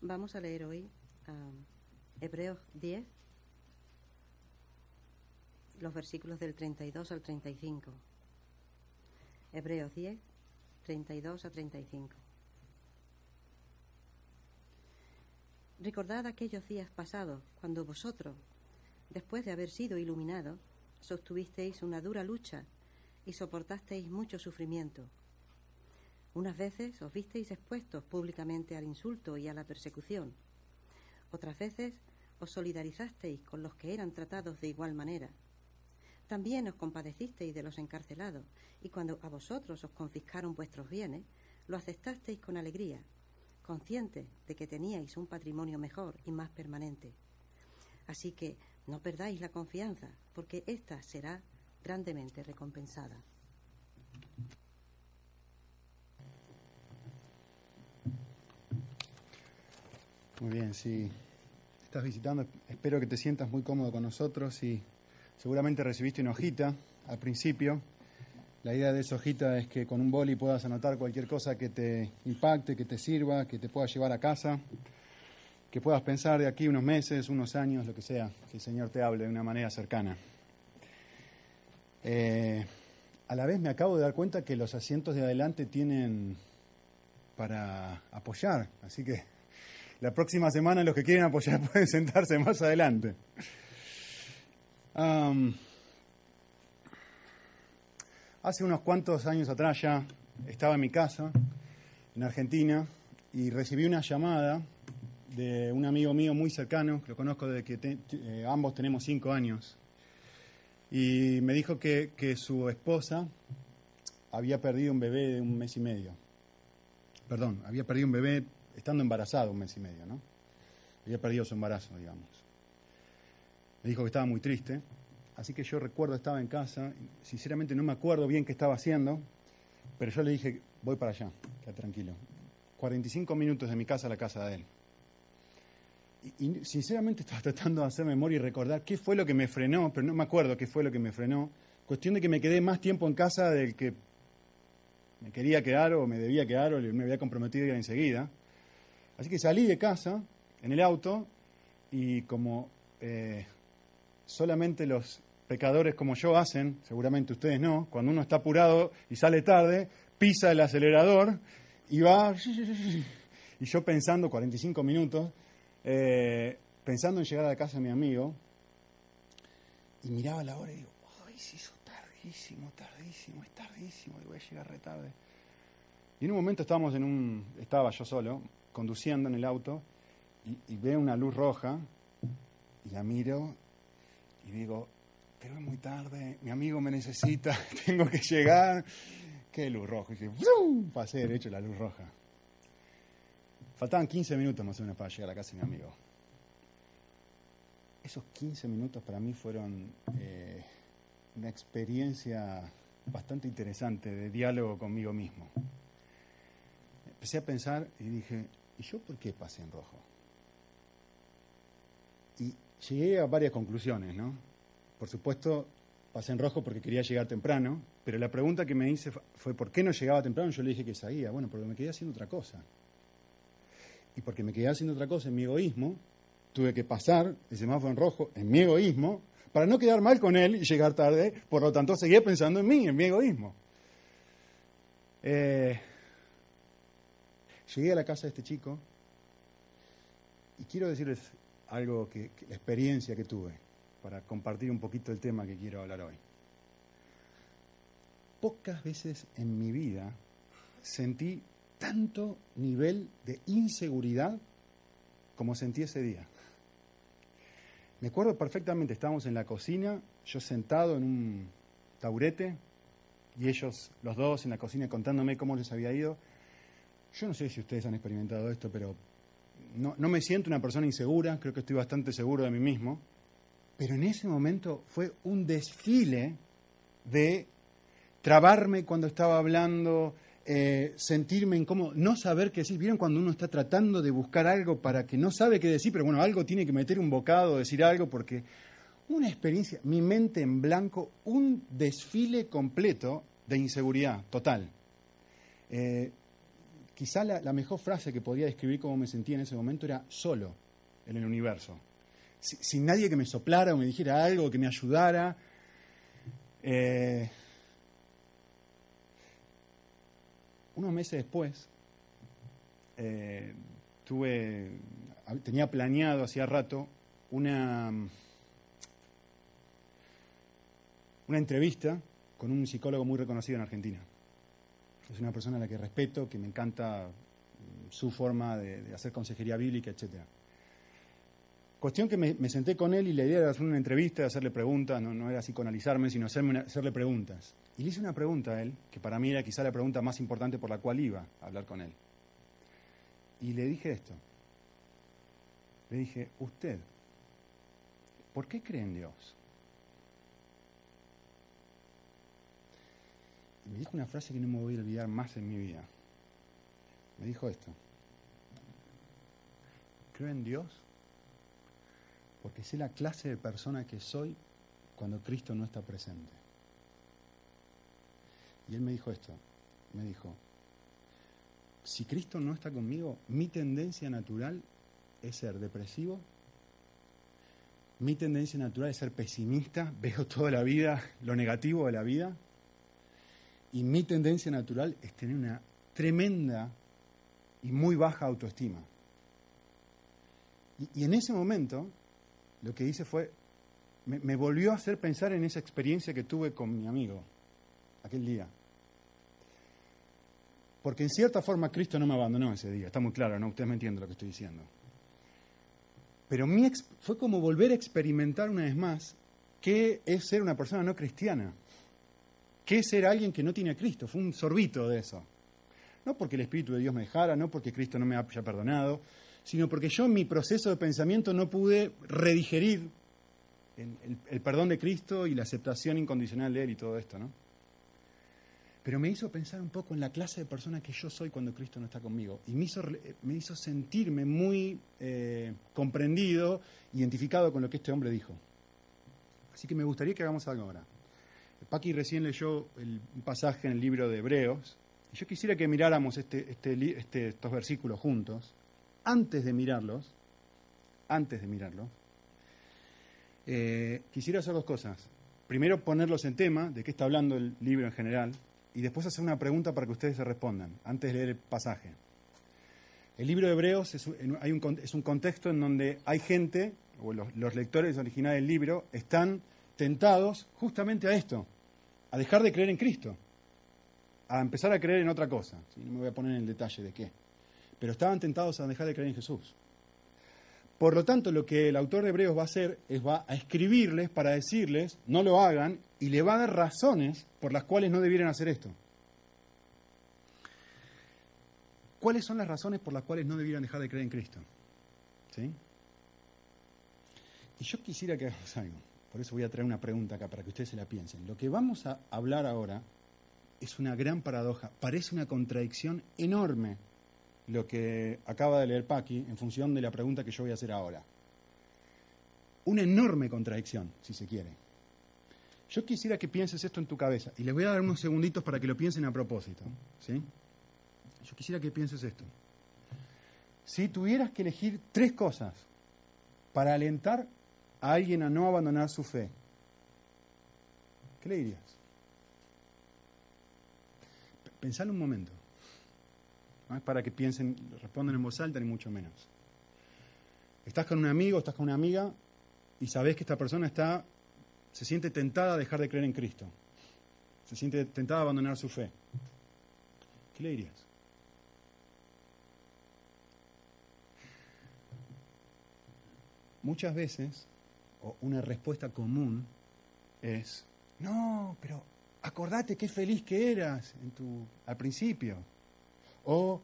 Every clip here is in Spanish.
Vamos a leer hoy ah, Hebreos 10, los versículos del 32 al 35. Hebreos 10, 32 a 35. Recordad aquellos días pasados, cuando vosotros, después de haber sido iluminados, sostuvisteis una dura lucha y soportasteis mucho sufrimiento. Unas veces os visteis expuestos públicamente al insulto y a la persecución. Otras veces os solidarizasteis con los que eran tratados de igual manera. También os compadecisteis de los encarcelados, y cuando a vosotros os confiscaron vuestros bienes, lo aceptasteis con alegría, conscientes de que teníais un patrimonio mejor y más permanente. Así que no perdáis la confianza, porque ésta será grandemente recompensada. Muy bien, si estás visitando, espero que te sientas muy cómodo con nosotros y seguramente recibiste una hojita al principio. La idea de esa hojita es que con un boli puedas anotar cualquier cosa que te impacte, que te sirva, que te pueda llevar a casa, que puedas pensar de aquí unos meses, unos años, lo que sea, que el Señor te hable de una manera cercana. Eh, a la vez me acabo de dar cuenta que los asientos de adelante tienen para apoyar, así que la próxima semana los que quieren apoyar pueden sentarse más adelante. hace unos cuantos años atrás ya estaba en mi casa, en Argentina, y recibí una llamada de un amigo mío muy cercano, que lo conozco desde que eh, ambos tenemos cinco años, y me dijo que, que su esposa había perdido un bebé de un mes y medio. Perdón, había perdido un bebé estando embarazado un mes y medio, ¿no? Había perdido su embarazo, digamos. Me dijo que estaba muy triste, así que yo recuerdo, estaba en casa, sinceramente no me acuerdo bien qué estaba haciendo, pero yo le dije, voy para allá, queda tranquilo. 45 minutos de mi casa a la casa de él. Y, sinceramente estaba tratando de hacer memoria y recordar qué fue lo que me frenó, pero no me acuerdo qué fue lo que me frenó. Cuestión de que me quedé más tiempo en casa del que me quería quedar o me debía quedar o me había comprometido ya enseguida. Así que salí de casa en el auto y como eh, solamente los pecadores como yo hacen, seguramente ustedes no, cuando uno está apurado y sale tarde, pisa el acelerador y va, y yo pensando 45 minutos, eh, pensando en llegar a la casa de mi amigo, y miraba la hora y digo, ay, se hizo tardísimo, tardísimo, es tardísimo, y voy a llegar re tarde. Y en un momento estábamos en un, estaba yo solo, conduciendo en el auto y, veo una luz roja y la miro y digo, pero es muy tarde, mi amigo me necesita, tengo que llegar. ¿Qué luz roja? Y dije, pasé derecho la luz roja. Faltaban 15 minutos más o menos para llegar a casa de mi amigo. Esos 15 minutos para mí fueron eh, una experiencia bastante interesante de diálogo conmigo mismo. Empecé a pensar y dije, ¿y yo por qué pasé en rojo? Y llegué a varias conclusiones, ¿no? Por supuesto, pasé en rojo porque quería llegar temprano, pero la pregunta que me hice fue ¿por qué no llegaba temprano? Yo le dije que seguía, bueno, porque me quedé haciendo otra cosa. Y porque me quedé haciendo otra cosa en mi egoísmo, tuve que pasar el semáforo en rojo en mi egoísmo para no quedar mal con él y llegar tarde, por lo tanto seguía pensando en mí, en mi egoísmo. Eh, Llegué a la casa de este chico y quiero decirles algo que, la experiencia que tuve para compartir un poquito el tema que quiero hablar hoy. Pocas veces en mi vida sentí tanto nivel de inseguridad como sentí ese día. Me acuerdo perfectamente, estábamos en la cocina, yo sentado en un taburete y ellos, los dos, en la cocina contándome cómo les había ido. Yo no sé si ustedes han experimentado esto, pero no, me siento una persona insegura, creo que estoy bastante seguro de mí mismo, pero en ese momento fue un desfile de trabarme cuando estaba hablando, eh, sentirme incómodo, no saber qué decir. ¿Vieron cuando uno está tratando de buscar algo para que no sabe qué decir, pero bueno, algo tiene que meter un bocado, decir algo, porque una experiencia, mi mente en blanco, un desfile completo de inseguridad total. Eh, quizá la, mejor frase que podía describir cómo me sentía en ese momento era solo en el universo. sin nadie que me soplara o me dijera algo, que me ayudara. Eh, unos meses después, eh, tuve, tenía planeado hacía rato una, una entrevista con un psicólogo muy reconocido en Argentina. Es una persona a la que respeto, que me encanta mm, su forma de, hacer consejería bíblica, etc. Cuestión que me, senté con él y la idea era hacer una entrevista, hacerle preguntas, no, era psicoanalizarme, sino hacerle preguntas. Y le hice una pregunta a él, que para mí era quizá la pregunta más importante por la cual iba a hablar con él. Y le dije esto. Le dije, usted, ¿por qué cree en Dios? Me dijo una frase que no me voy a olvidar más en mi vida. Me dijo esto. Creo en Dios porque sé la clase de persona que soy cuando Cristo no está presente. Y él me dijo esto, me dijo, si Cristo no está conmigo, mi tendencia natural es ser depresivo, mi tendencia natural es ser pesimista, veo toda la vida, lo negativo de la vida, y mi tendencia natural es tener una tremenda y muy baja autoestima. Y, en ese momento lo que hice fue, me, volvió a hacer pensar en esa experiencia que tuve con mi amigo aquel día. Porque en cierta forma Cristo no me abandonó ese día, está muy claro, ¿no? Ustedes me entienden lo que estoy diciendo. Pero mi fue como volver a experimentar una vez más qué es ser una persona no cristiana, qué es ser alguien que no tiene a Cristo. Fue un sorbito de eso. No porque el Espíritu de Dios me dejara, no porque Cristo no me haya perdonado, sino porque yo en mi proceso de pensamiento no pude redigerir el perdón de Cristo y la aceptación incondicional de Él y todo esto, ¿no? pero me hizo pensar un poco en la clase de persona que yo soy cuando Cristo no está conmigo. Y me hizo, me hizo sentirme muy eh, comprendido, identificado con lo que este hombre dijo. Así que me gustaría que hagamos algo ahora. Paqui recién leyó un pasaje en el libro de Hebreos. Y yo quisiera que miráramos este, este, este, estos versículos juntos. Antes de mirarlos, antes de mirarlos, eh, quisiera hacer dos cosas. Primero, ponerlos en tema, de qué está hablando el libro en general, y después hacer una pregunta para que ustedes se respondan, antes de leer el pasaje. El libro de Hebreos es un, hay un contexto en donde hay gente, o los, lectores originales del libro, están tentados justamente a esto, a dejar de creer en Cristo, a empezar a creer en otra cosa. No me voy a poner en el detalle de qué. Pero estaban tentados a dejar de creer en Jesús. Por lo tanto, lo que el autor de Hebreos va a hacer es va a escribirles para decirles, no lo hagan, y le va a dar razones por las cuales no debieran hacer esto. ¿Cuáles son las razones por las cuales no debieran dejar de creer en Cristo? ¿Sí? Y yo quisiera que hagamos algo. Por eso voy a traer una pregunta acá para que ustedes se la piensen. Lo que vamos a hablar ahora es una gran paradoja. Parece una contradicción enorme lo que acaba de leer Paqui en función de la pregunta que yo voy a hacer ahora. Una enorme contradicción, si se quiere. Yo quisiera que pienses esto en tu cabeza y les voy a dar unos segunditos para que lo piensen a propósito. ¿sí? Yo quisiera que pienses esto. Si tuvieras que elegir tres cosas para alentar a alguien a no abandonar su fe, ¿qué le dirías? Pensalo un momento. No es para que piensen, respondan en voz alta, ni mucho menos. Estás con un amigo, estás con una amiga y sabes que esta persona está, se siente tentada a dejar de creer en Cristo. Se siente tentada a abandonar su fe. ¿Qué le dirías? Muchas veces, una respuesta común es, no, pero acordate qué feliz que eras en tu, al principio. O,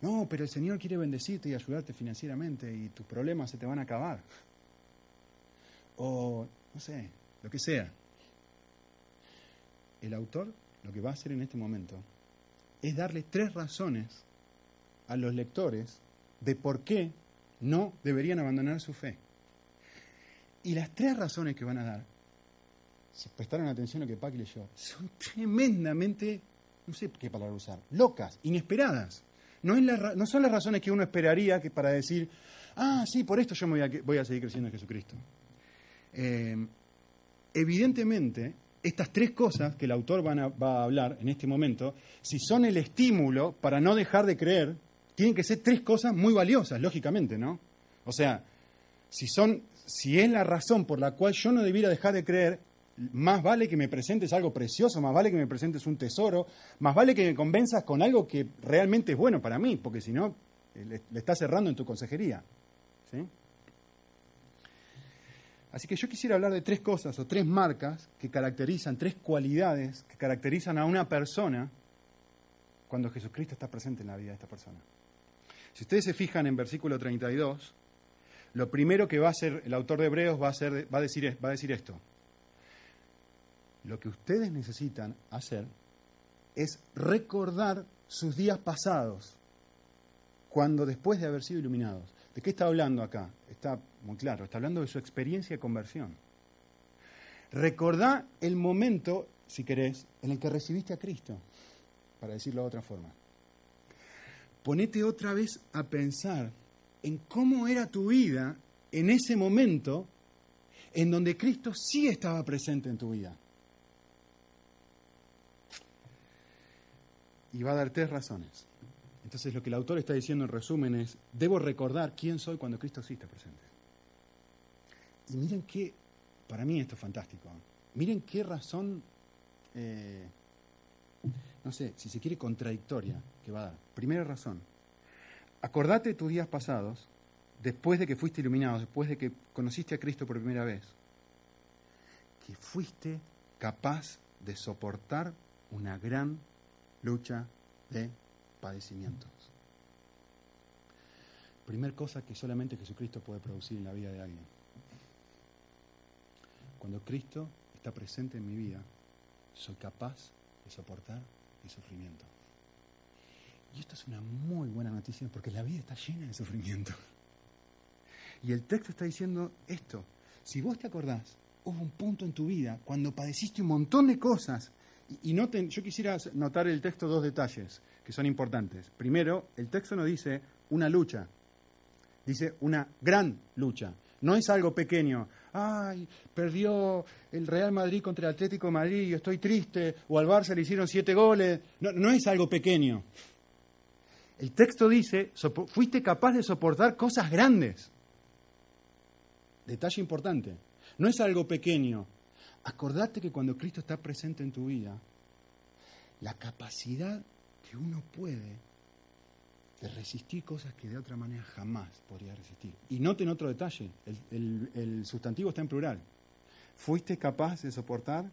no, pero el Señor quiere bendecirte y ayudarte financieramente y tus problemas se te van a acabar. O, no sé, lo que sea. El autor lo que va a hacer en este momento es darle tres razones a los lectores de por qué no deberían abandonar su fe. Y las tres razones que van a dar, si prestaron atención a lo que Pac leyó, son tremendamente no sé qué palabra usar, locas, inesperadas. no, son las razones que uno esperaría que para decir, ah, sí, por esto yo me voy a, seguir creciendo en Jesucristo. Eh, evidentemente, estas tres cosas que el autor va a hablar en este momento, si son el estímulo para no dejar de creer, tienen que ser tres cosas muy valiosas, lógicamente, ¿no? O sea, si son, si es la razón por la cual yo no debiera dejar de creer, más vale que me presentes algo precioso, más vale que me presentes un tesoro, más vale que me convenzas con algo que realmente es bueno para mí, porque si no, eh, le, estás cerrando en tu consejería. ¿sí? Así que yo quisiera hablar de tres cosas o tres marcas que caracterizan, tres cualidades que caracterizan a una persona cuando Jesucristo está presente en la vida de esta persona. Si ustedes se fijan en versículo 32, lo primero que va a hacer el autor de Hebreos va a, a, decir, decir esto. Lo que ustedes necesitan hacer es recordar sus días pasados, cuando después de haber sido iluminados. ¿De qué está hablando acá? Está muy claro, está hablando de su experiencia de conversión. Recordá el momento, si querés, en el que recibiste a Cristo, para decirlo de otra forma ponete otra vez a pensar en cómo era tu vida en ese momento en donde Cristo sí estaba presente en tu vida. Y va a dar tres razones. Entonces lo que el autor está diciendo en resumen es, debo recordar quién soy cuando Cristo sí está presente. Y miren qué, para mí esto es fantástico, miren qué razón eh, no sé, si se quiere, contradictoria que va a dar. Primera razón, acordate de tus días pasados, después de que fuiste iluminado, después de que conociste a Cristo por primera vez, que fuiste capaz de soportar una gran lucha de padecimientos. Primer cosa que solamente Jesucristo puede producir en la vida de alguien. Cuando Cristo está presente en mi vida, soy capaz de soportar el sufrimiento. Y esto es una muy buena noticia porque la vida está llena de sufrimiento. Y el texto está diciendo esto. Si vos te acordás, hubo un punto en tu vida cuando padeciste un montón de cosas. Y, yo quisiera notar el texto dos detalles que son importantes. Primero, el texto no dice una lucha, dice una gran lucha. No es algo pequeño. Ay, perdió el Real Madrid contra el Atlético Madrid y estoy triste. O al Barça le hicieron siete goles. No es algo pequeño. El texto dice, fuiste capaz de soportar cosas grandes. Detalle importante. No es algo pequeño. Acordate que cuando Cristo está presente en tu vida, la capacidad que uno puede de resistir cosas que de otra manera jamás podría resistir. Y noten otro detalle, el, sustantivo está en plural. Fuiste capaz de soportar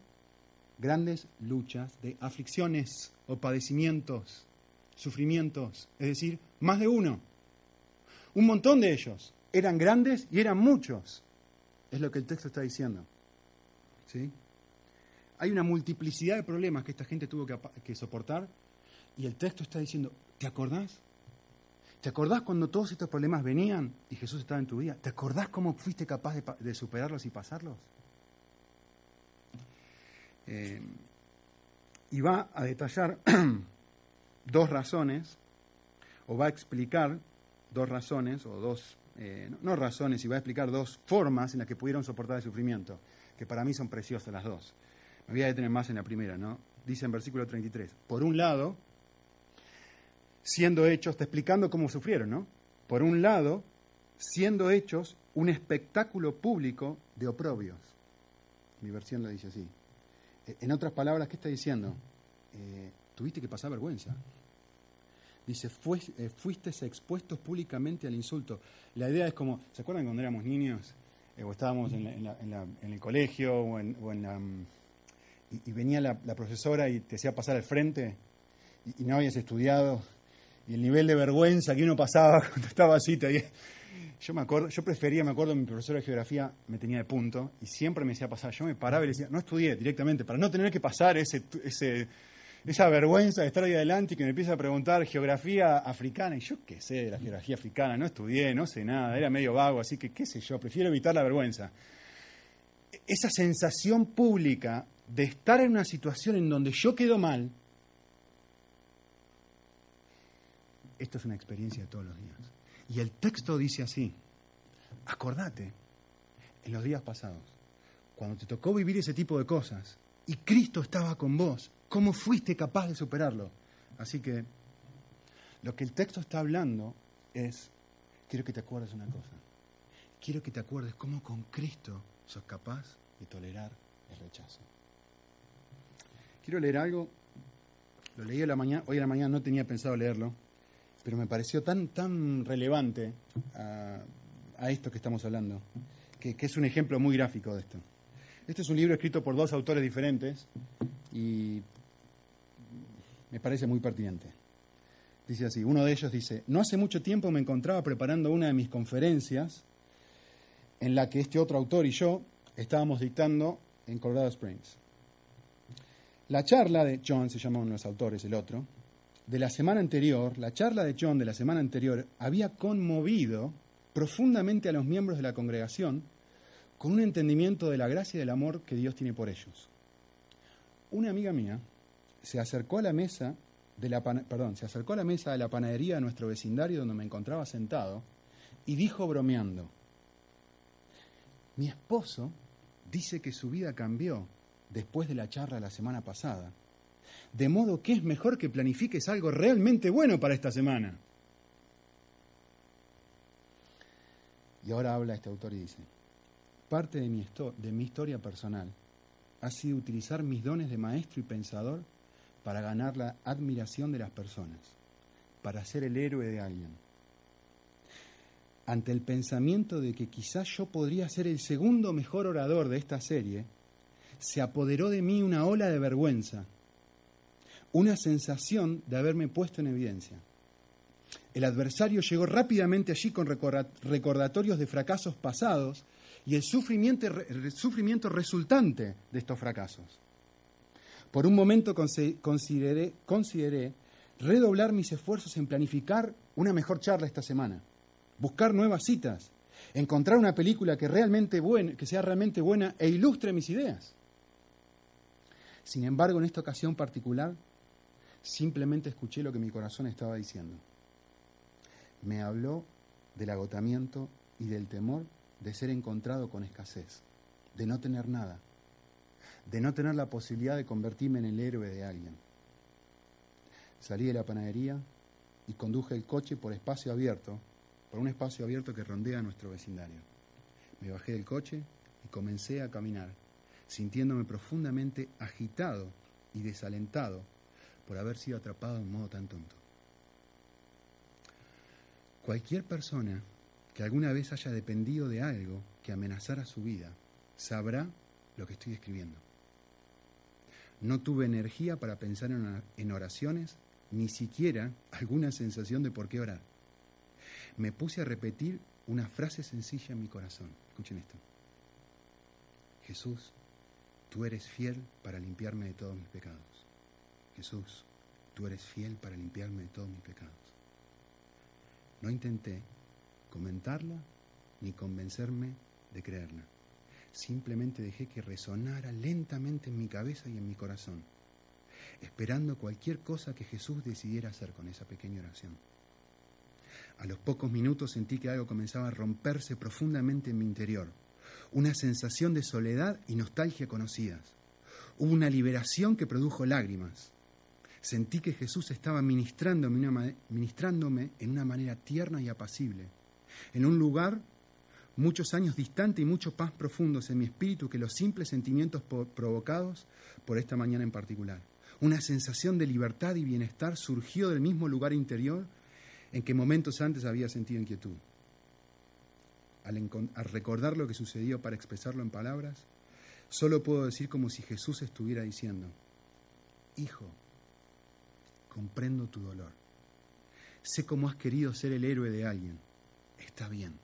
grandes luchas de aflicciones o padecimientos, sufrimientos, es decir, más de uno. Un montón de ellos. Eran grandes y eran muchos. Es lo que el texto está diciendo. ¿Sí? Hay una multiplicidad de problemas que esta gente tuvo que, soportar y el texto está diciendo, ¿te acordás? ¿Te acordás cuando todos estos problemas venían y Jesús estaba en tu vida? ¿Te acordás cómo fuiste capaz de, superarlos y pasarlos? Eh, y va a detallar dos razones, o va a explicar dos razones, o dos, eh, no, razones, y va a explicar dos formas en las que pudieron soportar el sufrimiento, que para mí son preciosas las dos. Me voy a detener más en la primera, ¿no? Dice en versículo 33, por un lado, siendo hechos, está explicando cómo sufrieron, ¿no? Por un lado, siendo hechos un espectáculo público de oprobios. Mi versión lo dice así. Eh, en otras palabras, ¿qué está diciendo? Eh, tuviste que pasar vergüenza. Dice, eh, fuiste expuestos públicamente al insulto. La idea es como, ¿se acuerdan cuando éramos niños? o estábamos en, el colegio o en, la, mm, y, venía la, profesora y te hacía pasar al frente y, no habías estudiado y el nivel de vergüenza que uno pasaba cuando estaba así. Yo me acuerdo, yo prefería, me acuerdo, mi profesor de geografía me tenía de punto y siempre me decía pasar. Yo me paraba y le decía, no estudié directamente, para no tener que pasar ese, ese, esa vergüenza de estar ahí adelante y que me empiece a preguntar geografía africana. Y yo qué sé de la geografía africana, no estudié, no sé nada, era medio vago, así que qué sé yo, prefiero evitar la vergüenza. Esa sensación pública de estar en una situación en donde yo quedo mal, esto es una experiencia de todos los días. Y el texto dice así, acordate, en los días pasados, cuando te tocó vivir ese tipo de cosas y Cristo estaba con vos, ¿cómo fuiste capaz de superarlo? Así que lo que el texto está hablando es, quiero que te acuerdes una cosa, quiero que te acuerdes cómo con Cristo sos capaz de tolerar el rechazo. Quiero leer algo, lo leí hoy a la mañana no tenía pensado leerlo, pero me pareció tan, tan relevante a, esto que estamos hablando, que, que es un ejemplo muy gráfico de esto. Este es un libro escrito por dos autores diferentes y me parece muy pertinente. Dice así, uno de ellos dice, no hace mucho tiempo me encontraba preparando una de mis conferencias en la que este otro autor y yo estábamos dictando en Colorado Springs. La charla de John, se llama uno de los autores, el otro, de la semana anterior, la charla de John de la semana anterior había conmovido profundamente a los miembros de la congregación con un entendimiento de la gracia y del amor que Dios tiene por ellos. Una amiga mía se acercó a la mesa de la perdón, se acercó a la mesa de la panadería de nuestro vecindario donde me encontraba sentado y dijo bromeando: Mi esposo dice que su vida cambió después de la charla la semana pasada. De modo que es mejor que planifiques algo realmente bueno para esta semana. Y ahora habla este autor y dice, parte de mi, de mi historia personal ha sido utilizar mis dones de maestro y pensador para ganar la admiración de las personas, para ser el héroe de alguien. Ante el pensamiento de que quizás yo podría ser el segundo mejor orador de esta serie, se apoderó de mí una ola de vergüenza, una sensación de haberme puesto en evidencia. El adversario llegó rápidamente allí con recordatorios de fracasos pasados y el sufrimiento, el sufrimiento resultante de estos fracasos. Por un momento consideré, redoblar mis esfuerzos en planificar una mejor charla esta semana, buscar nuevas citas, encontrar una película que sea realmente buena e ilustre mis ideas. Sin embargo, en esta ocasión particular, simplemente escuché lo que mi corazón estaba diciendo. Me habló del agotamiento y del temor de ser encontrado con escasez, de no tener nada, de no tener la posibilidad de convertirme en el héroe de alguien. Salí de la panadería y conduje el coche por espacio abierto, por un espacio abierto que rondea nuestro vecindario. Me bajé del coche y comencé a caminar sintiéndome profundamente agitado y desalentado por haber sido atrapado de un modo tan tonto. Cualquier persona que alguna vez haya dependido de algo que amenazara su vida sabrá lo que estoy escribiendo. No tuve energía para pensar en oraciones, ni siquiera alguna sensación de por qué orar. Me puse a repetir una frase sencilla en mi corazón. Escuchen esto. Jesús, tú eres fiel para limpiarme de todos mis pecados. Jesús, tú eres fiel para limpiarme de todos mis pecados. No intenté comentarla ni convencerme de creerla. Simplemente dejé que resonara lentamente en mi cabeza y en mi corazón, esperando cualquier cosa que Jesús decidiera hacer con esa pequeña oración. A los pocos minutos sentí que algo comenzaba a romperse profundamente en mi interior una sensación de soledad y nostalgia conocidas. Hubo una liberación que produjo lágrimas. Sentí que Jesús estaba ministrándome, en una manera tierna y apacible, en un lugar muchos años distante y mucho más profundos en mi espíritu que los simples sentimientos provocados por esta mañana en particular. Una sensación de libertad y bienestar surgió del mismo lugar interior en que momentos antes había sentido inquietud al, recordar lo que sucedió para expresarlo en palabras, solo puedo decir como si Jesús estuviera diciendo, Hijo, comprendo tu dolor. Sé cómo has querido ser el héroe de alguien. Está bien,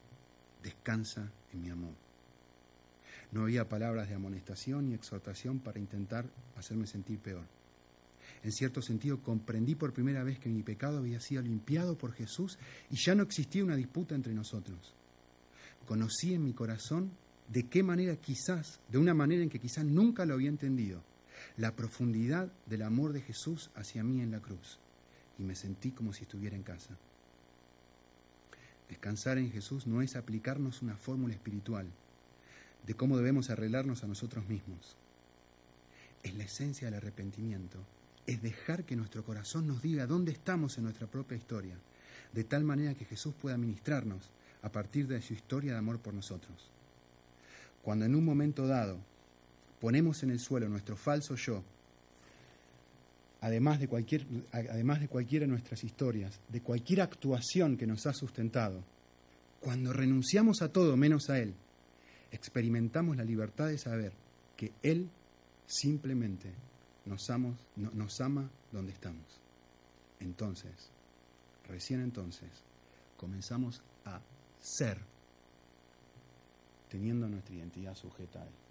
descansa en mi amor. No había palabras de amonestación ni exhortación para intentar hacerme sentir peor. En cierto sentido, comprendí por primera vez que mi pecado había sido limpiado por Jesús y ya no existía una disputa entre nosotros conocí en mi corazón de qué manera quizás, de una manera en que quizás nunca lo había entendido, la profundidad del amor de Jesús hacia mí en la cruz. Y me sentí como si estuviera en casa. Descansar en Jesús no es aplicarnos una fórmula espiritual de cómo debemos arreglarnos a nosotros mismos. Es la esencia del arrepentimiento, es dejar que nuestro corazón nos diga dónde estamos en nuestra propia historia, de tal manera que Jesús pueda ministrarnos a partir de su historia de amor por nosotros. Cuando en un momento dado ponemos en el suelo nuestro falso yo, además de, cualquier, además de cualquiera de nuestras historias, de cualquier actuación que nos ha sustentado, cuando renunciamos a todo menos a Él, experimentamos la libertad de saber que Él simplemente nos, nos ama donde estamos. Entonces, recién entonces, comenzamos a ser, teniendo nuestra identidad sujeta a Él.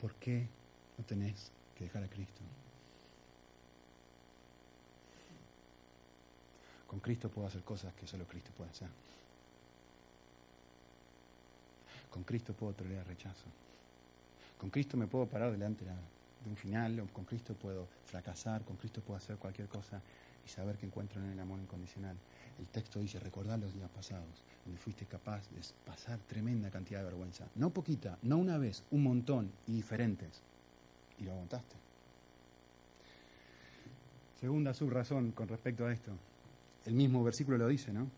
¿Por qué no tenés que dejar a Cristo? Con Cristo puedo hacer cosas que solo Cristo puede hacer. Con Cristo puedo tolerar rechazo. Con Cristo me puedo parar delante de un final, con Cristo puedo fracasar, con Cristo puedo hacer cualquier cosa y saber que encuentro en el amor incondicional. El texto dice, recordar los días pasados, donde fuiste capaz de pasar tremenda cantidad de vergüenza. No poquita, no una vez, un montón y diferentes. Y lo aguantaste. Segunda subrazón con respecto a esto. El mismo versículo lo dice, ¿no?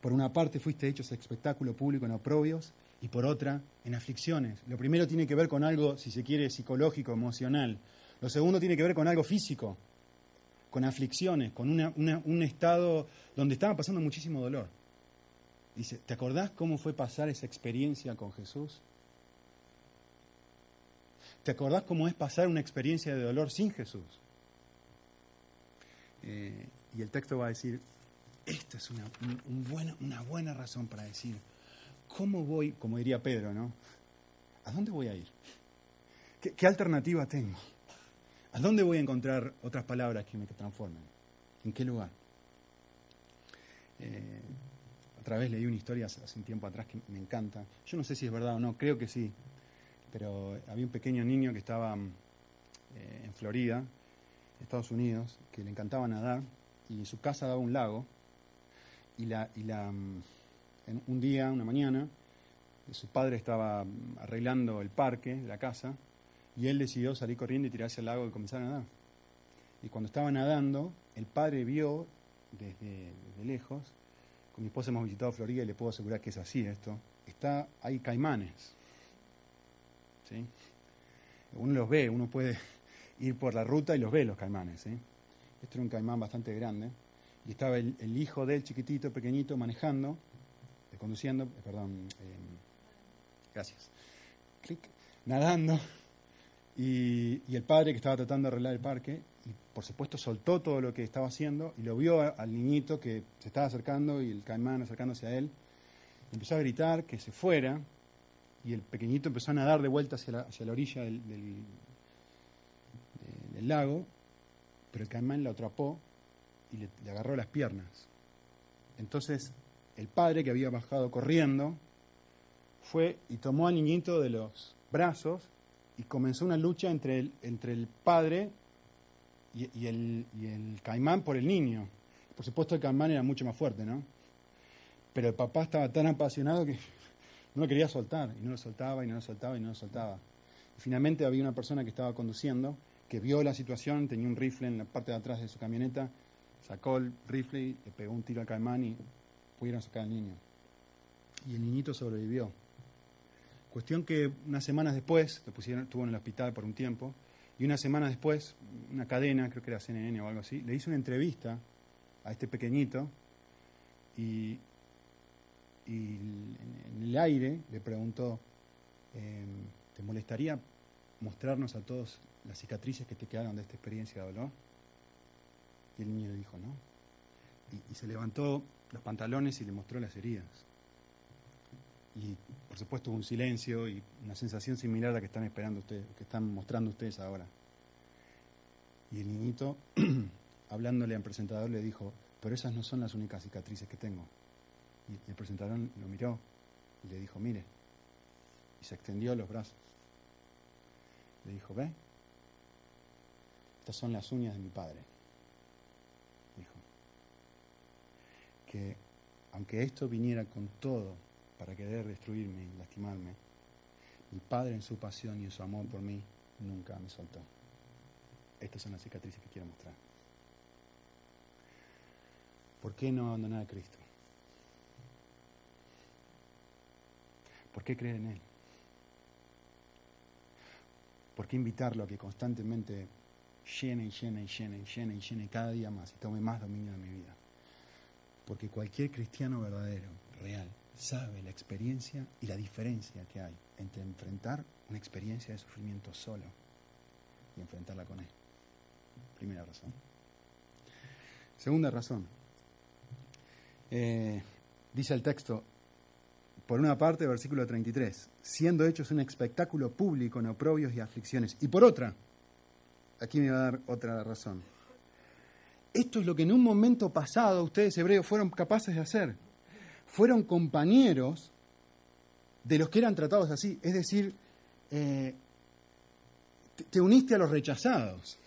Por una parte fuiste hechos espectáculo público en oprobios y por otra en aflicciones. Lo primero tiene que ver con algo, si se quiere, psicológico, emocional. Lo segundo tiene que ver con algo físico con aflicciones, con un estado donde estaba pasando muchísimo dolor. Dice, ¿te acordás cómo fue pasar esa experiencia con Jesús? ¿Te acordás cómo es pasar una experiencia de dolor sin Jesús? Eh, y el texto va a decir, esta es una, una buena razón para decir, ¿cómo voy, como diría Pedro, ¿no? ¿A dónde voy a ir? qué alternativa tengo? ¿A dónde voy a encontrar otras palabras que me transformen? ¿En qué lugar? Eh, otra vez leí una historia hace un tiempo atrás que me encanta. Yo no sé si es verdad o no, creo que sí. Pero había un pequeño niño que estaba eh, en Florida, Estados Unidos, que le encantaba nadar y en su casa daba un lago. Y, la, y la, en un día, una mañana, su padre estaba arreglando el parque la casa y él decidió salir corriendo y tirarse al lago y comenzar a nadar. Y cuando estaba nadando, el padre vio desde, lejos, con mi esposa hemos visitado Florida y le puedo asegurar que es así esto, está, hay caimanes. ¿sí? Uno los ve, uno puede ir por la ruta y los ve los caimanes. ¿sí? Este era un caimán bastante grande. Y estaba el, hijo de él, chiquitito, pequeñito, manejando, conduciendo, eh, perdón, eh, gracias, clic, nadando y, el padre que estaba tratando de arreglar el parque, y por supuesto soltó todo lo que estaba haciendo y lo vio al niñito que se estaba acercando y el caimán acercándose a él. empezó a gritar que se fuera y el pequeñito empezó a nadar de vuelta hacia la, orilla del, del, lago, pero el caimán lo atrapó y le, le agarró las piernas. Entonces el padre que había bajado corriendo fue y tomó al niñito de los brazos y comenzó una lucha entre el, entre el padre y, el, y, el, caimán por el niño. Por supuesto el caimán era mucho más fuerte, ¿no? Pero el papá estaba tan apasionado que no lo quería soltar, y no lo soltaba, y no lo soltaba, y no lo soltaba. Y finalmente había una persona que estaba conduciendo, que vio la situación, tenía un rifle en la parte de atrás de su camioneta, sacó el rifle y le pegó un tiro al caimán y pudieron sacar al niño. Y el niñito sobrevivió. Cuestión que unas semanas después, lo pusieron, estuvo en el hospital por un tiempo, y unas semanas después, una cadena, creo que era CNN o algo así, le hizo una entrevista a este pequeñito y, en el aire le preguntó, em, ¿te molestaría mostrarnos a todos las cicatrices que te quedaron de esta experiencia de dolor? Y el niño le dijo, no. y se levantó los pantalones y le mostró las heridas y por supuesto un silencio y una sensación similar a la que están esperando ustedes, que están mostrando ustedes ahora. Y el niñito, hablándole al presentador, le dijo, pero esas no son las únicas cicatrices que tengo. Y el presentador lo miró y le dijo, mire, y se extendió los brazos. Le dijo, ve, Estas son las uñas de mi padre, dijo. Que aunque esto viniera con todo para querer destruirme y lastimarme, mi padre en su pasión y en su amor por mí nunca me soltó. Estas son las cicatrices que quiero mostrar. ¿Por qué no abandonar a Cristo? ¿Por qué creer en Él? ¿Por qué invitarlo a que constantemente llene y llene y llene y llene y llene cada día más y tome más dominio de mi vida? Porque cualquier cristiano verdadero, real, sabe la experiencia y la diferencia que hay entre enfrentar una experiencia de sufrimiento solo y enfrentarla con Él. Primera razón. Segunda razón. Eh, dice el texto, por una parte, versículo 33, siendo hechos un espectáculo público en oprobios y aflicciones. Y por otra, aquí me va a dar otra razón. Esto es lo que en un momento pasado ustedes hebreos fueron capaces de hacer. Fueron compañeros de los que eran tratados así. Es decir, eh, te uniste a los rechazados.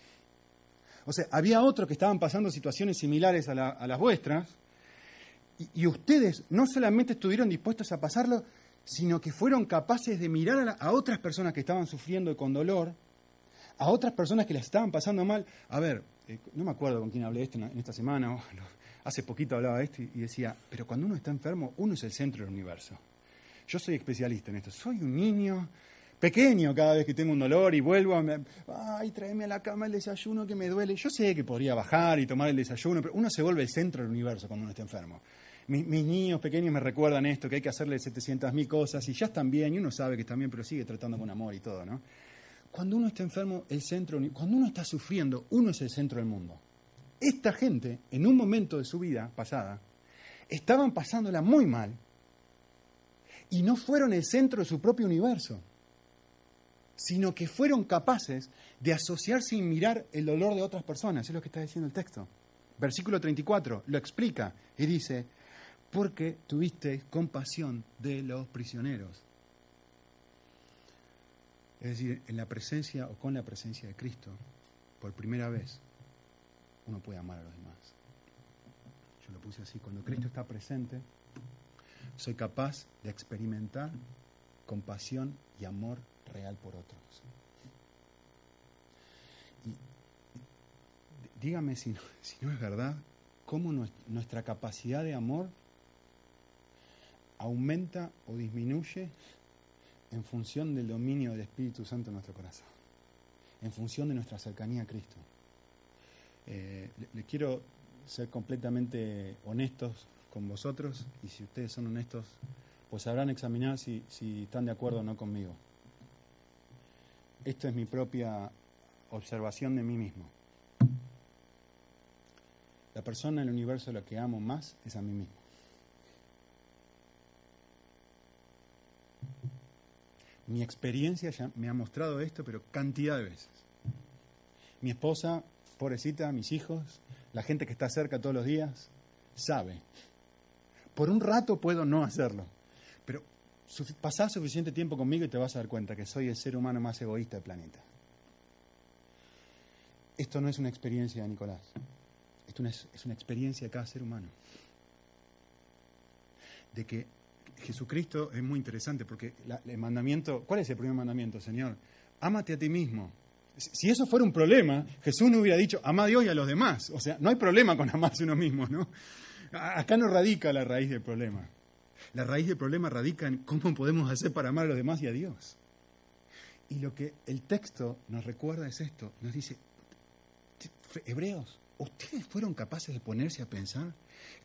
O sea, había otros que estaban pasando situaciones similares a, las vuestras, y, ustedes no solamente estuvieron dispuestos a pasarlo, sino que fueron capaces de mirar a, otras personas que estaban sufriendo con dolor, a otras personas que las estaban pasando mal. A ver, eh, no me acuerdo con quién hablé esto en, esta semana, hace poquito hablaba de esto y decía, pero cuando uno está enfermo, uno es el centro del universo. Yo soy especialista en esto. Soy un niño pequeño cada vez que tengo un dolor y vuelvo a... Ay, tráeme a la cama el desayuno que me duele. Yo sé que podría bajar y tomar el desayuno, pero uno se vuelve el centro del universo cuando uno está enfermo. Mis, niños pequeños me recuerdan esto, que hay que hacerle 700.000 cosas y ya están bien, y uno sabe que están bien, pero sigue tratando con amor y todo, ¿no? Cuando uno está enfermo, el centro, cuando uno está sufriendo, uno es el centro del mundo. Esta gente, en un momento de su vida pasada, estaban pasándola muy mal y no fueron el centro de su propio universo sino que fueron capaces de asociar sin mirar el dolor de otras personas. Es lo que está diciendo el texto. Versículo 34 lo explica y dice, porque tuviste compasión de los prisioneros. Es decir, en la presencia o con la presencia de Cristo, por primera vez, uno puede amar a los demás. Yo lo puse así, cuando Cristo está presente, soy capaz de experimentar compasión y amor real por otros. Y dígame si no, es verdad, cómo nuestra capacidad de amor aumenta o disminuye en función del dominio del Espíritu Santo en nuestro corazón, en función de nuestra cercanía a Cristo. Eh, le, quiero ser completamente honestos con vosotros y si ustedes son honestos, pues sabrán examinar si, si están de acuerdo o no conmigo. Esto es mi propia observación de mí mismo. La persona en el universo a la que amo más es a mí mismo. Mi experiencia ya me ha mostrado esto, pero cantidad de veces. Mi esposa, pobrecita, mis hijos, la gente que está cerca todos los días, sabe. Por un rato puedo no hacerlo, pero pasás suficiente tiempo conmigo y te vas a dar cuenta que soy el ser humano más egoísta del planeta. Esto no es una experiencia de Nicolás, esto es, es una experiencia de cada ser humano. De que Jesucristo es muy interesante porque el mandamiento, ¿cuál es el primer mandamiento, Señor? Ámate a ti mismo. Si eso fuera un problema, Jesús no hubiera dicho, ama a Dios y a los demás. O sea, no hay problema con amarse uno mismo, ¿no? Acá no radica la raíz del problema. La raíz del problema radica en cómo podemos hacer para amar a los demás y a Dios. Y lo que el texto nos recuerda es esto. Nos dice, hebreos, ¿ustedes fueron capaces de ponerse a pensar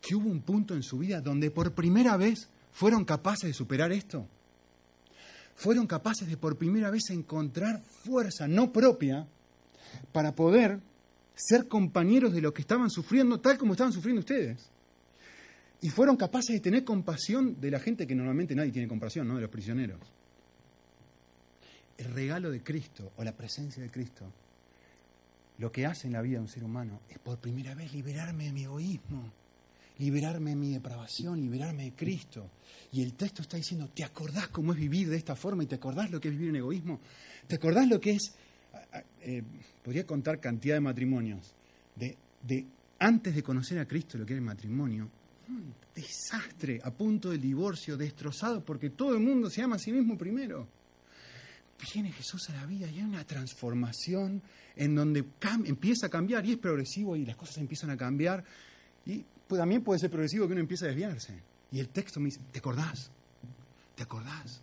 que hubo un punto en su vida donde por primera vez fueron capaces de superar esto? Fueron capaces de por primera vez encontrar fuerza no propia para poder ser compañeros de lo que estaban sufriendo tal como estaban sufriendo ustedes. Y fueron capaces de tener compasión de la gente que normalmente nadie tiene compasión, ¿no? De los prisioneros. El regalo de Cristo o la presencia de Cristo, lo que hace en la vida de un ser humano es por primera vez liberarme de mi egoísmo, liberarme de mi depravación, liberarme de Cristo. Y el texto está diciendo, ¿te acordás cómo es vivir de esta forma y te acordás lo que es vivir en egoísmo? ¿Te acordás lo que es eh, podría contar cantidad de matrimonios de, antes de conocer a Cristo lo que era el matrimonio, un desastre, a punto del divorcio, destrozado, porque todo el mundo se ama a sí mismo primero. Viene Jesús a la vida y hay una transformación en donde empieza a cambiar y es progresivo y las cosas empiezan a cambiar. Y pues, también puede ser progresivo que uno empiece a desviarse. Y el texto me dice, ¿te acordás? ¿Te acordás?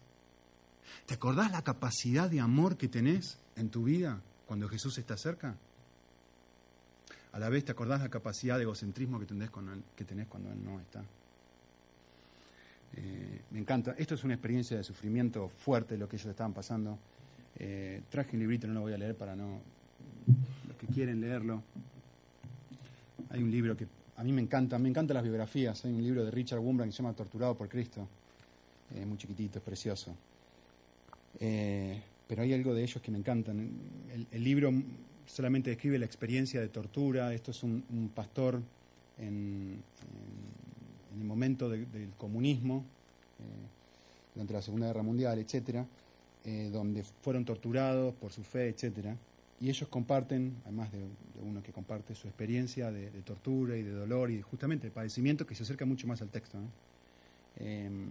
¿Te acordás la capacidad de amor que tenés en tu vida cuando Jesús está cerca? A la vez te acordás la capacidad de egocentrismo que tenés, cuando Él no está. Eh, me encanta. Esto es una experiencia de sufrimiento fuerte lo que ellos estaban pasando. Eh, traje un librito, no lo voy a leer para no. Los que quieren leerlo. Hay un libro que a mí me encanta, me encantan las biografías. Hay un libro de Richard Wurmbrand que se llama Torturado por Cristo. Es muy chiquitito, es precioso. Eh, pero hay algo de ellos que me encantan. el libro solamente describe la experiencia de tortura. Esto es un, pastor en, el momento del comunismo, eh, durante la Segunda Guerra Mundial, etcétera, eh, donde fueron torturados por su fe, etcétera. Y ellos comparten, además de, uno que comparte su experiencia de, tortura y de dolor y justamente de padecimiento que se acerca mucho más al texto. Em,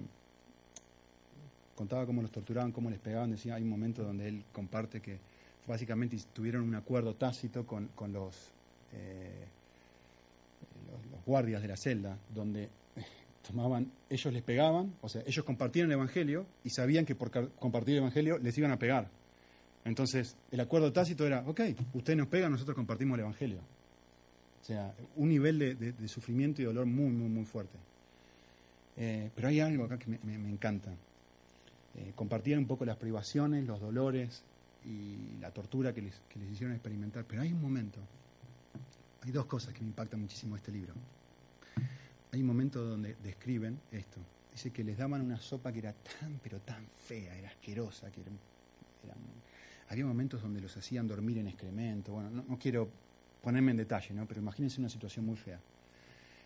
contaba cómo los torturaban, cómo les pegaban, decía, hay un momento donde él comparte que básicamente tuvieron un acuerdo tácito con, los, eh, los, guardias de la celda, donde tomaban, ellos les pegaban, o sea, ellos compartían el Evangelio y sabían que por compartir el Evangelio les iban a pegar. Entonces, el acuerdo tácito era, ok, ustedes nos pegan, nosotros compartimos el Evangelio. O sea, un nivel de, sufrimiento y dolor muy, muy, muy fuerte. Eh, pero hay algo acá que me, encanta. Eh, compartían un poco las privaciones, los dolores, y la tortura que les, hicieron experimentar. Pero hay un momento, hay dos cosas que me impactan muchísimo este libro. Hay un momento donde describen esto. Dice que les daban una sopa que era tan, pero tan fea, era asquerosa, que había momentos donde los hacían dormir en excremento. Bueno, no, quiero ponerme en detalle, ¿no? pero imagínense una situación muy fea.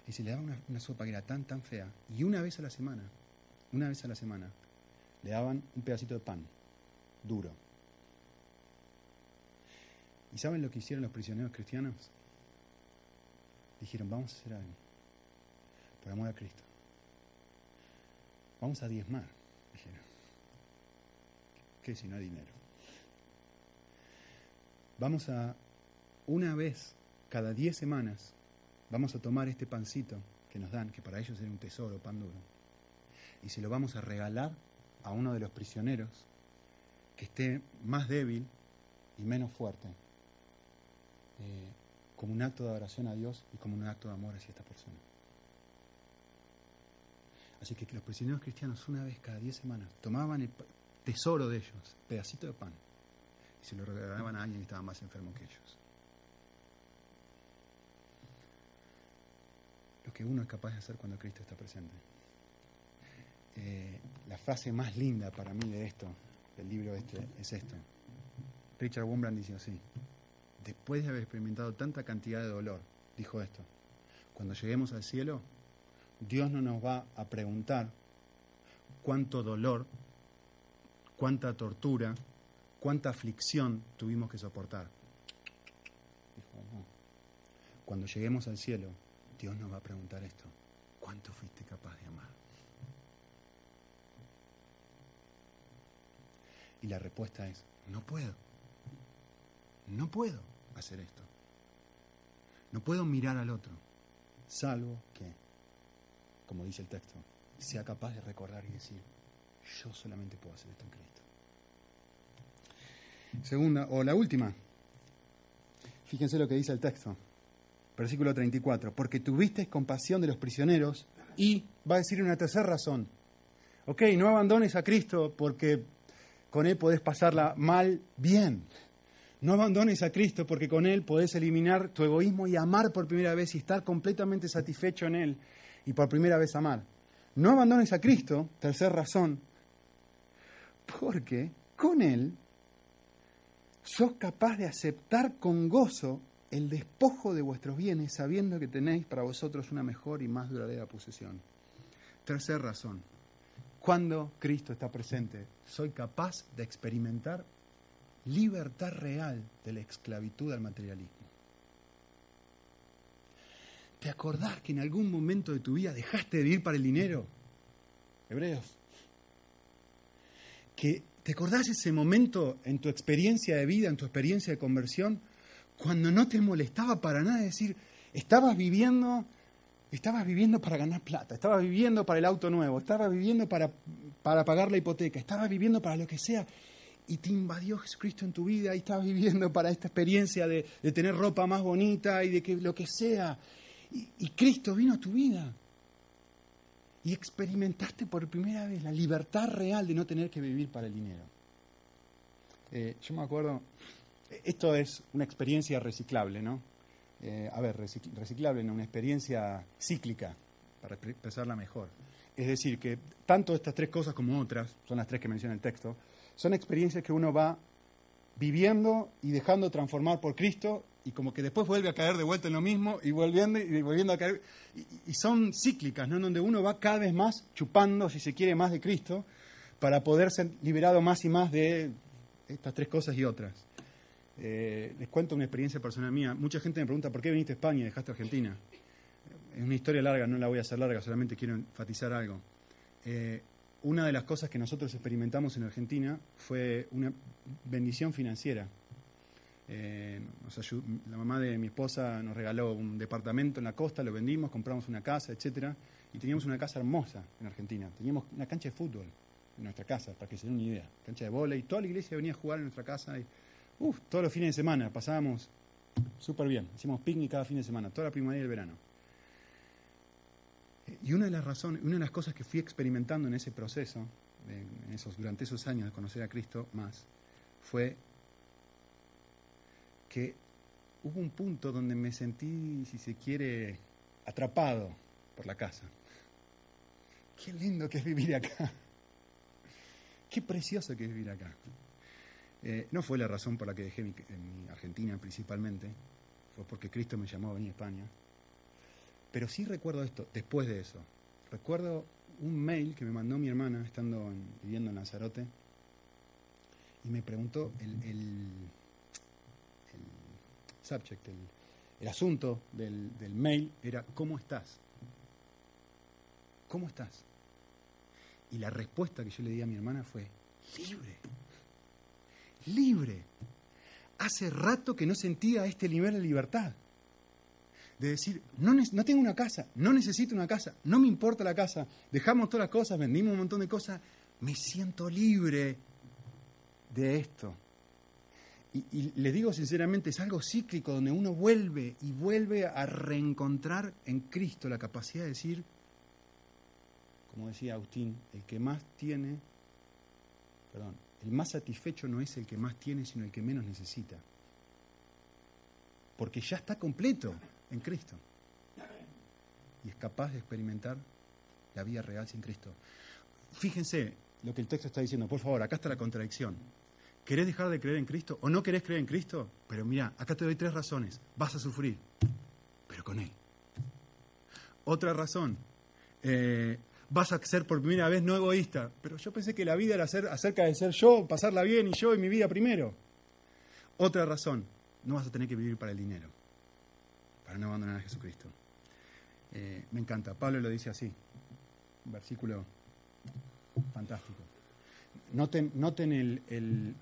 Y se le daban una, una sopa que era tan, tan fea. Y una vez a la semana, una vez a la semana, le daban un pedacito de pan, duro, ¿Y saben lo que hicieron los prisioneros cristianos? Dijeron, vamos a hacer algo, por amor a Cristo. Vamos a diezmar, dijeron. ¿Qué si no hay dinero? Vamos a, una vez cada diez semanas, vamos a tomar este pancito que nos dan, que para ellos era un tesoro, pan duro, y se lo vamos a regalar a uno de los prisioneros que esté más débil y menos fuerte eh, como un acto de adoración a Dios y como un acto de amor hacia esta persona. Así que los prisioneros cristianos una vez cada diez semanas tomaban el tesoro de ellos, pedacito de pan, y se lo regalaban a alguien que estaba más enfermo que ellos. Lo que uno es capaz de hacer cuando Cristo está presente. Eh, la frase más linda para mí de esto, del libro este, es esto. Richard Wurmbrand dice así, después de haber experimentado tanta cantidad de dolor, dijo esto, cuando lleguemos al cielo, Dios no nos va a preguntar cuánto dolor, cuánta tortura, cuánta aflicción tuvimos que soportar. Cuando lleguemos al cielo, Dios nos va a preguntar esto, ¿cuánto fuiste capaz de amar? Y la respuesta es, no puedo. No puedo hacer esto. No puedo mirar al otro, salvo que, como dice el texto, sea capaz de recordar y decir, yo solamente puedo hacer esto en Cristo. Segunda, o la última, fíjense lo que dice el texto, versículo 34, porque tuviste compasión de los prisioneros y va a decir una tercera razón, ok, no abandones a Cristo porque con Él podés pasarla mal bien. No abandones a Cristo porque con Él podés eliminar tu egoísmo y amar por primera vez y estar completamente satisfecho en Él y por primera vez amar. No abandones a Cristo, tercera razón, porque con Él sos capaz de aceptar con gozo el despojo de vuestros bienes sabiendo que tenéis para vosotros una mejor y más duradera posesión. Tercera razón, cuando Cristo está presente, soy capaz de experimentar libertad real de la esclavitud al materialismo. ¿Te acordás que en algún momento de tu vida dejaste de vivir para el dinero? Hebreos. Que ¿Te acordás ese momento en tu experiencia de vida, en tu experiencia de conversión, cuando no te molestaba para nada decir, estabas viviendo, estabas viviendo para ganar plata, estabas viviendo para el auto nuevo, estabas viviendo para, para pagar la hipoteca, estabas viviendo para lo que sea, y te invadió Jesucristo en tu vida y estabas viviendo para esta experiencia de, tener ropa más bonita y de que lo que sea. y Cristo vino a tu vida y experimentaste por primera vez la libertad real de no tener que vivir para el dinero. Eh, yo me acuerdo, esto es una experiencia reciclable, ¿no? Eh, a ver, reciclable, no, una experiencia cíclica, para expresarla mejor. Es decir, que tanto estas tres cosas como otras, son las tres que menciona el texto, son experiencias que uno va viviendo y dejando transformar por Cristo y como que después vuelve a caer de vuelta en lo mismo y volviendo y volviendo a caer. Y, son cíclicas, ¿no? Donde uno va cada vez más chupando, si se quiere, más de Cristo para poder ser liberado más y más de estas tres cosas y otras. Eh, les cuento una experiencia personal mía. Mucha gente me pregunta, ¿por qué viniste a España y dejaste Argentina? Es una historia larga, no la voy a hacer larga, solamente quiero enfatizar algo. Eh, una de las cosas que nosotros experimentamos en Argentina fue una bendición financiera. Eh, la mamá de mi esposa nos regaló un departamento en la costa, lo vendimos, compramos una casa, etcétera, y teníamos una casa hermosa en Argentina. Teníamos una cancha de fútbol en nuestra casa, para que se den una idea. Cancha de bola y toda la iglesia venía a jugar en nuestra casa. Y, todos los fines de semana pasábamos súper bien. Hacíamos picnic cada fin de semana, toda la primavera y el verano. Y una de las razones, una de las cosas que fui experimentando en ese proceso, en esos, durante esos años de conocer a Cristo más, fue que hubo un punto donde me sentí, si se quiere, atrapado por la casa. Qué lindo que es vivir acá. Qué precioso que es vivir acá. Eh, no fue la razón por la que dejé mi, Argentina principalmente, fue porque Cristo me llamó a venir a España. Pero sí recuerdo esto, después de eso. Recuerdo un mail que me mandó mi hermana estando viviendo en Lanzarote y me preguntó el, subject, el, asunto del, del mail era ¿cómo estás? ¿Cómo estás? Y la respuesta que yo le di a mi hermana fue libre, libre. Hace rato que no sentía este nivel de libertad de decir, no, no tengo una casa, no necesito una casa, no me importa la casa, dejamos todas las cosas, vendimos un montón de cosas, me siento libre de esto. Y, les digo sinceramente, es algo cíclico donde uno vuelve y vuelve a reencontrar en Cristo la capacidad de decir, como decía Agustín, el que más tiene, perdón, el más satisfecho no es el que más tiene, sino el que menos necesita. Porque ya está completo en Cristo. Y es capaz de experimentar la vida real sin Cristo. Fíjense lo que el texto está diciendo, por favor, acá está la contradicción. ¿Querés dejar de creer en Cristo o no querés creer en Cristo? Pero mira, acá te doy tres razones. Vas a sufrir, pero con Él. Otra razón, eh, vas a ser por primera vez no egoísta. Pero yo pensé que la vida era acerca de ser yo, pasarla bien y yo y mi vida primero. Otra razón, no vas a tener que vivir para el dinero para no abandonar a Jesucristo. Eh, me encanta. Pablo lo dice así. Versículo fantástico. Noten, noten el, el,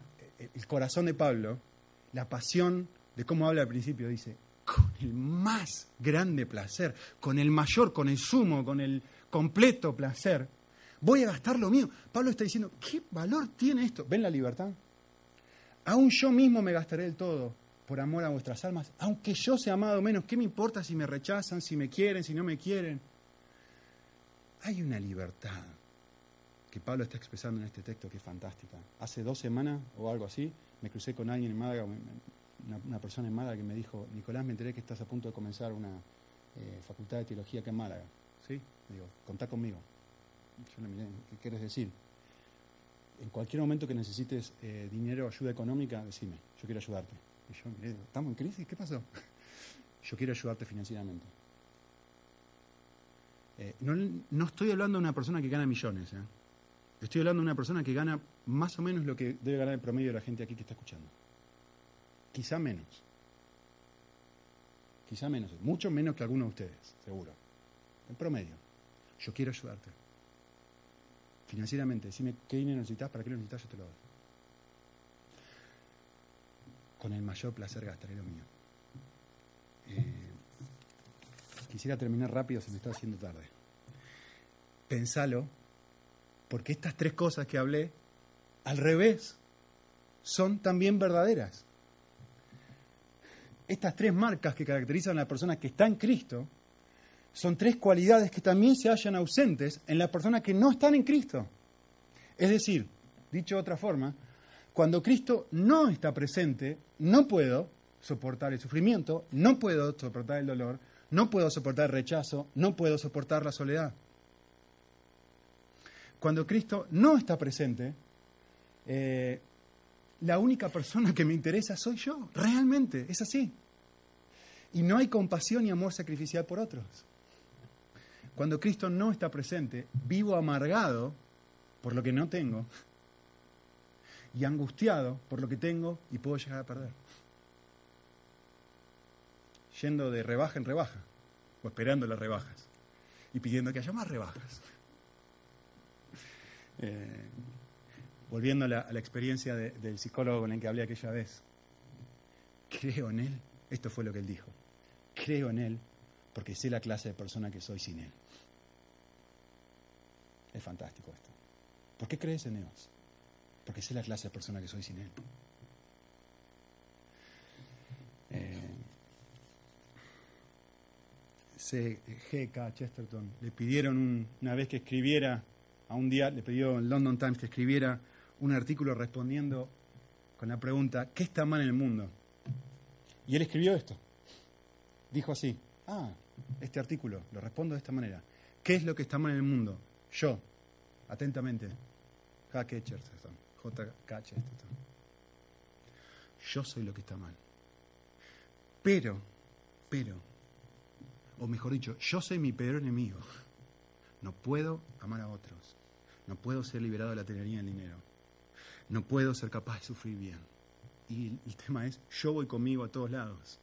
corazón de Pablo, la pasión de cómo habla al principio. Dice, con el más grande placer, con el mayor, con el sumo, con el completo placer, voy a gastar lo mío. Pablo está diciendo, ¿qué valor tiene esto? ¿Ven la libertad? Aún yo mismo me gastaré el todo por amor a vuestras almas, aunque yo sea amado menos, ¿qué me importa si me rechazan, si me quieren, si no me quieren? Hay una libertad que Pablo está expresando en este texto que es fantástica. Hace dos semanas o algo así, me crucé con alguien en Málaga, una, persona en Málaga que me dijo, Nicolás, me enteré que estás a punto de comenzar una eh, facultad de teología acá en Málaga. ¿Sí? digo, contá conmigo. Yo le miré, ¿qué quieres decir? En cualquier momento que necesites eh, dinero o ayuda económica, decime, yo quiero ayudarte. Y yo miré, ¿estamos en crisis? ¿Qué pasó? Yo quiero ayudarte financieramente. Eh, no, estoy hablando de una persona que gana millones. ¿eh? Estoy hablando de una persona que gana más o menos lo que debe ganar el promedio de la gente aquí que está escuchando. Quizá menos. Quizá menos. Mucho menos que alguno de ustedes, seguro. En promedio. Yo quiero ayudarte. Financieramente, decime qué dinero necesitas, para qué lo necesitas, yo te lo doy. Con el mayor placer gastaré lo mío. Eh, quisiera terminar rápido, se me está haciendo tarde. Pensalo, porque estas tres cosas que hablé, al revés, son también verdaderas. Estas tres marcas que caracterizan a la persona que está en Cristo son tres cualidades que también se hallan ausentes en las personas que no están en Cristo. Es decir, dicho de otra forma, cuando Cristo no está presente, no puedo soportar el sufrimiento, no puedo soportar el dolor, no puedo soportar el rechazo, no puedo soportar la soledad. Cuando Cristo no está presente, eh, la única persona que me interesa soy yo, realmente, es así. Y no hay compasión y amor sacrificial por otros. Cuando Cristo no está presente, vivo amargado por lo que no tengo y angustiado por lo que tengo y puedo llegar a perder. Yendo de rebaja en rebaja, o esperando las rebajas, y pidiendo que haya más rebajas. Eh, volviendo a la, experiencia del psicólogo con el que hablé aquella vez, creo en él, esto fue lo que él dijo, creo en él porque sé la clase de persona que soy sin él. Es fantástico esto. ¿Por qué crees en Dios? Porque sé la clase de persona que soy sin Él. Eh, G.K. Chesterton le pidieron una vez que escribiera, a un día le pidió en London Times que escribiera un artículo respondiendo con la pregunta, ¿qué está mal en el mundo? Y él escribió esto. Dijo así, ah, este artículo, lo respondo de esta manera. ¿Qué es lo que está mal en el mundo? Yo, atentamente, J.K. Chesterton. Yo soy lo que está mal. Pero, pero, o mejor dicho, yo soy mi peor enemigo. No puedo amar a otros. No puedo ser liberado de la tiranía del dinero. No puedo ser capaz de sufrir bien. Y el tema es, yo voy conmigo a todos lados.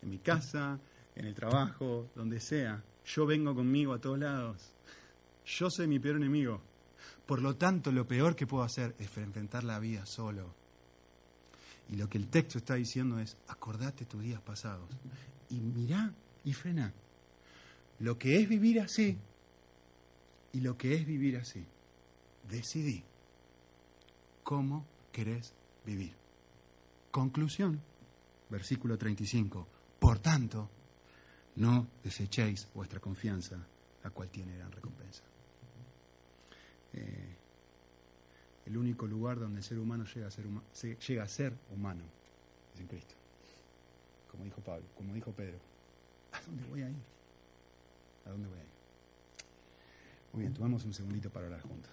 En mi casa, en el trabajo, donde sea. Yo vengo conmigo a todos lados. Yo soy mi peor enemigo. Por lo tanto, lo peor que puedo hacer es enfrentar la vida solo. Y lo que el texto está diciendo es, acordate tus días pasados. Y mirá y frena. Lo que es vivir así y lo que es vivir así. Decidí cómo querés vivir. Conclusión, versículo 35. Por tanto, no desechéis vuestra confianza, la cual tiene gran recompensa. Eh, el único lugar donde el ser humano llega a ser, llega a ser humano es en Cristo. Como dijo Pablo, como dijo Pedro. ¿A dónde voy a ir? ¿A dónde voy a ir? Muy bien, tomamos un segundito para hablar juntos.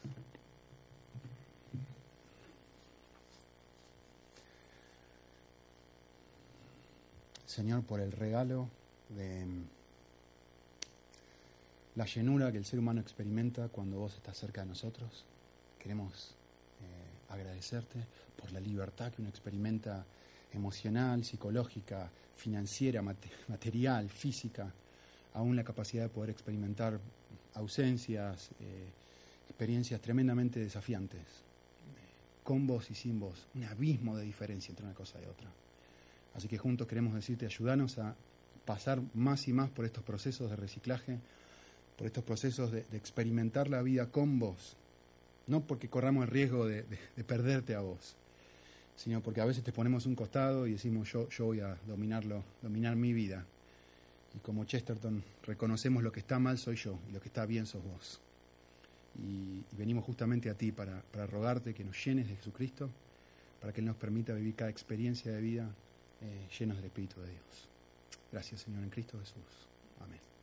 Señor, por el regalo de la llenura que el ser humano experimenta cuando vos estás cerca de nosotros. Queremos eh, agradecerte por la libertad que uno experimenta emocional, psicológica, financiera, material, física, aún la capacidad de poder experimentar ausencias, eh, experiencias tremendamente desafiantes, con vos y sin vos, un abismo de diferencia entre una cosa y otra. Así que juntos queremos decirte, ayúdanos a pasar más y más por estos procesos de reciclaje, por estos procesos de, experimentar la vida con vos. No porque corramos el riesgo de, perderte a vos, sino porque a veces te ponemos un costado y decimos yo, yo voy a dominarlo, dominar mi vida. Y como Chesterton, reconocemos lo que está mal soy yo y lo que está bien sos vos. Y, venimos justamente a ti para, rogarte que nos llenes de Jesucristo, para que Él nos permita vivir cada experiencia de vida eh, llenos del Espíritu de Dios. Gracias Señor en Cristo Jesús. Amén.